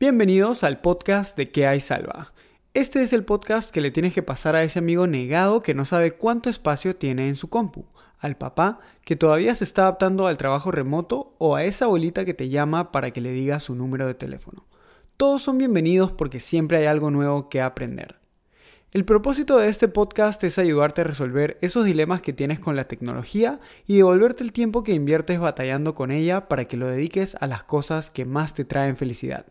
Bienvenidos al podcast de ¿Qué hay salva? Este es el podcast que le tienes que pasar a ese amigo negado que no sabe cuánto espacio tiene en su compu, al papá que todavía se está adaptando al trabajo remoto o a esa abuelita que te llama para que le diga su número de teléfono. Todos son bienvenidos porque siempre hay algo nuevo que aprender. El propósito de este podcast es ayudarte a resolver esos dilemas que tienes con la tecnología y devolverte el tiempo que inviertes batallando con ella para que lo dediques a las cosas que más te traen felicidad.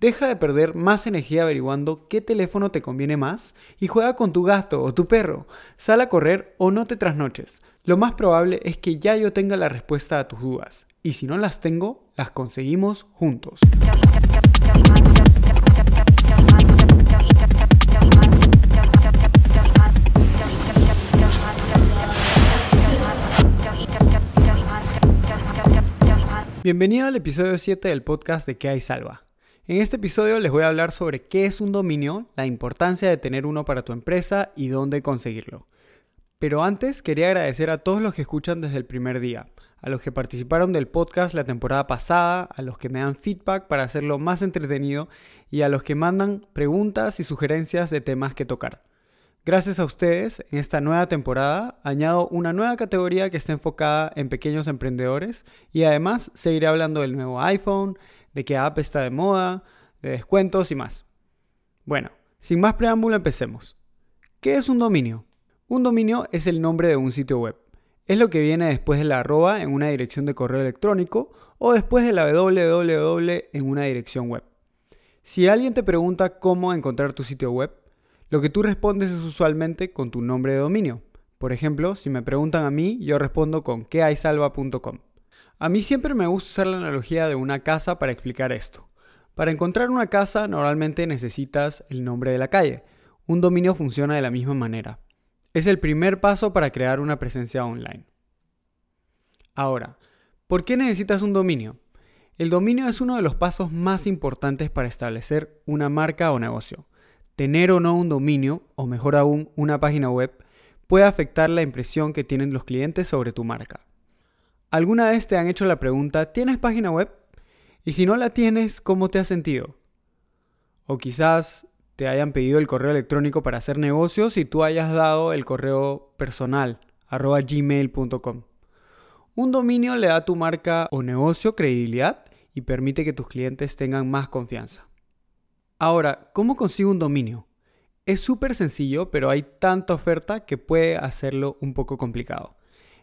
Deja de perder más energía averiguando qué teléfono te conviene más y juega con tu gato o tu perro. Sal a correr o no te trasnoches. Lo más probable es que ya yo tenga la respuesta a tus dudas. Y si no las tengo, las conseguimos juntos. Bienvenido al episodio 7 del podcast de ¿Qué hay salva? En este episodio les voy a hablar sobre qué es un dominio, la importancia de tener uno para tu empresa y dónde conseguirlo. Pero antes quería agradecer a todos los que escuchan desde el primer día, a los que participaron del podcast la temporada pasada, a los que me dan feedback para hacerlo más entretenido y a los que mandan preguntas y sugerencias de temas que tocar. Gracias a ustedes, en esta nueva temporada añado una nueva categoría que está enfocada en pequeños emprendedores y además seguiré hablando del nuevo iPhone, de qué app está de moda, de descuentos y más. Bueno, sin más preámbulo empecemos. ¿Qué es un dominio? Un dominio es el nombre de un sitio web. Es lo que viene después de la arroba en una dirección de correo electrónico o después de la www en una dirección web. Si alguien te pregunta cómo encontrar tu sitio web, lo que tú respondes es usualmente con tu nombre de dominio. Por ejemplo, si me preguntan a mí, yo respondo con quehaysalva.com. A mí siempre me gusta usar la analogía de una casa para explicar esto. Para encontrar una casa normalmente necesitas el nombre de la calle. Un dominio funciona de la misma manera. Es el primer paso para crear una presencia online. Ahora, ¿por qué necesitas un dominio? El dominio es uno de los pasos más importantes para establecer una marca o negocio tener o no un dominio, o mejor aún, una página web, puede afectar la impresión que tienen los clientes sobre tu marca. ¿Alguna vez te han hecho la pregunta, ¿tienes página web? Y si no la tienes, ¿cómo te has sentido? O quizás te hayan pedido el correo electrónico para hacer negocios y tú hayas dado el correo personal, arroba gmail.com. Un dominio le da a tu marca o negocio credibilidad y permite que tus clientes tengan más confianza. Ahora, ¿cómo consigo un dominio? Es súper sencillo, pero hay tanta oferta que puede hacerlo un poco complicado.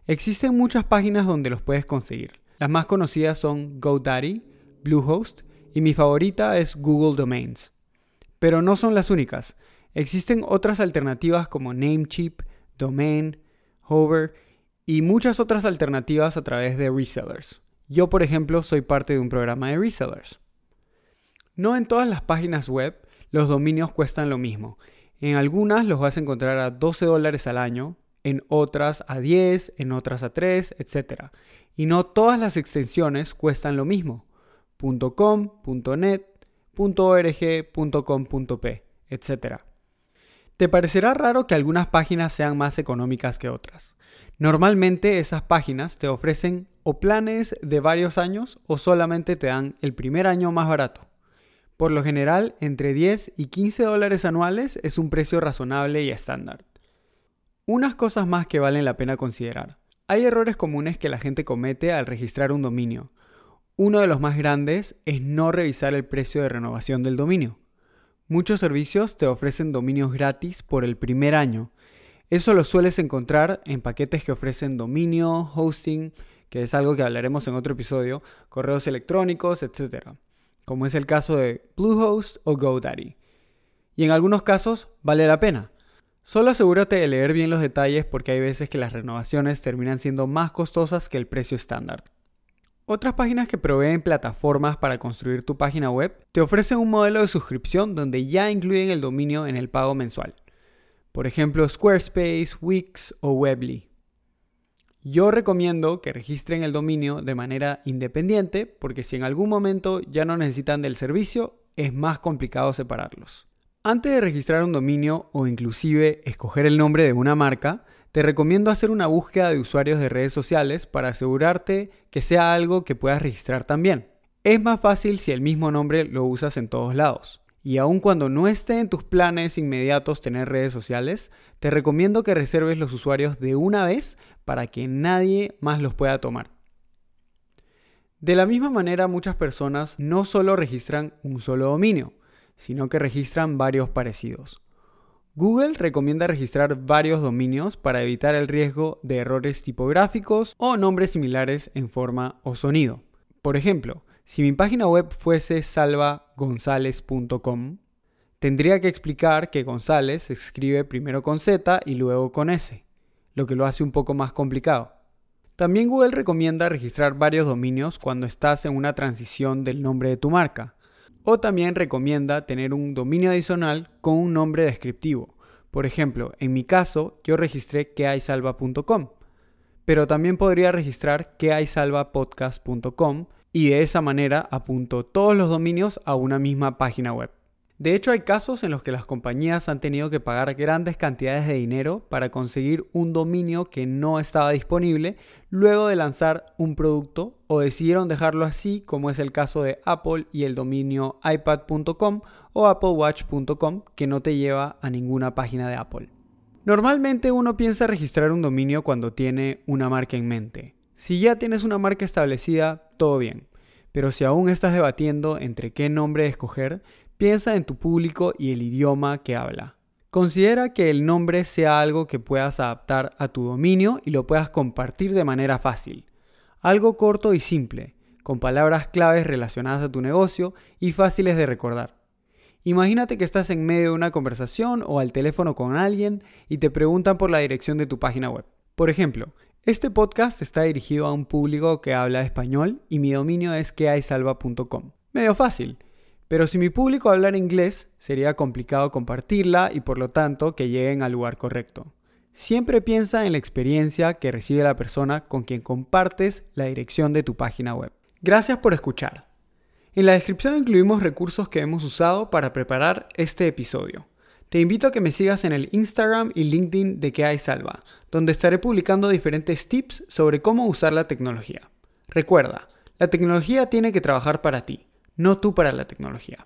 Existen muchas páginas donde los puedes conseguir. Las más conocidas son GoDaddy, Bluehost y mi favorita es Google Domains. Pero no son las únicas. Existen otras alternativas como Namecheap, Domain, Hover y muchas otras alternativas a través de resellers. Yo, por ejemplo, soy parte de un programa de resellers. No en todas las páginas web los dominios cuestan lo mismo. En algunas los vas a encontrar a 12 dólares al año, en otras a 10, en otras a 3, etc. Y no todas las extensiones cuestan lo mismo. .com, .net, .org, .com.p, etc. Te parecerá raro que algunas páginas sean más económicas que otras. Normalmente esas páginas te ofrecen o planes de varios años o solamente te dan el primer año más barato. Por lo general, entre 10 y 15 dólares anuales es un precio razonable y estándar. Unas cosas más que valen la pena considerar. Hay errores comunes que la gente comete al registrar un dominio. Uno de los más grandes es no revisar el precio de renovación del dominio. Muchos servicios te ofrecen dominios gratis por el primer año. Eso lo sueles encontrar en paquetes que ofrecen dominio, hosting, que es algo que hablaremos en otro episodio, correos electrónicos, etc como es el caso de Bluehost o GoDaddy. Y en algunos casos vale la pena. Solo asegúrate de leer bien los detalles porque hay veces que las renovaciones terminan siendo más costosas que el precio estándar. Otras páginas que proveen plataformas para construir tu página web te ofrecen un modelo de suscripción donde ya incluyen el dominio en el pago mensual. Por ejemplo, Squarespace, Wix o Webly. Yo recomiendo que registren el dominio de manera independiente porque si en algún momento ya no necesitan del servicio, es más complicado separarlos. Antes de registrar un dominio o inclusive escoger el nombre de una marca, te recomiendo hacer una búsqueda de usuarios de redes sociales para asegurarte que sea algo que puedas registrar también. Es más fácil si el mismo nombre lo usas en todos lados. Y aun cuando no esté en tus planes inmediatos tener redes sociales, te recomiendo que reserves los usuarios de una vez para que nadie más los pueda tomar. De la misma manera, muchas personas no solo registran un solo dominio, sino que registran varios parecidos. Google recomienda registrar varios dominios para evitar el riesgo de errores tipográficos o nombres similares en forma o sonido. Por ejemplo, si mi página web fuese salvagonzales.com, tendría que explicar que González se escribe primero con Z y luego con S, lo que lo hace un poco más complicado. También Google recomienda registrar varios dominios cuando estás en una transición del nombre de tu marca, o también recomienda tener un dominio adicional con un nombre descriptivo. Por ejemplo, en mi caso, yo registré quehaysalva.com, pero también podría registrar quehaysalvapodcast.com y de esa manera apunto todos los dominios a una misma página web. De hecho, hay casos en los que las compañías han tenido que pagar grandes cantidades de dinero para conseguir un dominio que no estaba disponible luego de lanzar un producto o decidieron dejarlo así como es el caso de Apple y el dominio ipad.com o applewatch.com que no te lleva a ninguna página de Apple. Normalmente uno piensa registrar un dominio cuando tiene una marca en mente. Si ya tienes una marca establecida, todo bien. Pero si aún estás debatiendo entre qué nombre escoger, Piensa en tu público y el idioma que habla. Considera que el nombre sea algo que puedas adaptar a tu dominio y lo puedas compartir de manera fácil. Algo corto y simple, con palabras claves relacionadas a tu negocio y fáciles de recordar. Imagínate que estás en medio de una conversación o al teléfono con alguien y te preguntan por la dirección de tu página web. Por ejemplo, este podcast está dirigido a un público que habla español y mi dominio es quehaysalva.com. Medio fácil. Pero si mi público hablara inglés, sería complicado compartirla y por lo tanto que lleguen al lugar correcto. Siempre piensa en la experiencia que recibe la persona con quien compartes la dirección de tu página web. Gracias por escuchar. En la descripción incluimos recursos que hemos usado para preparar este episodio. Te invito a que me sigas en el Instagram y LinkedIn de Que hay Salva, donde estaré publicando diferentes tips sobre cómo usar la tecnología. Recuerda, la tecnología tiene que trabajar para ti no tú para la tecnología.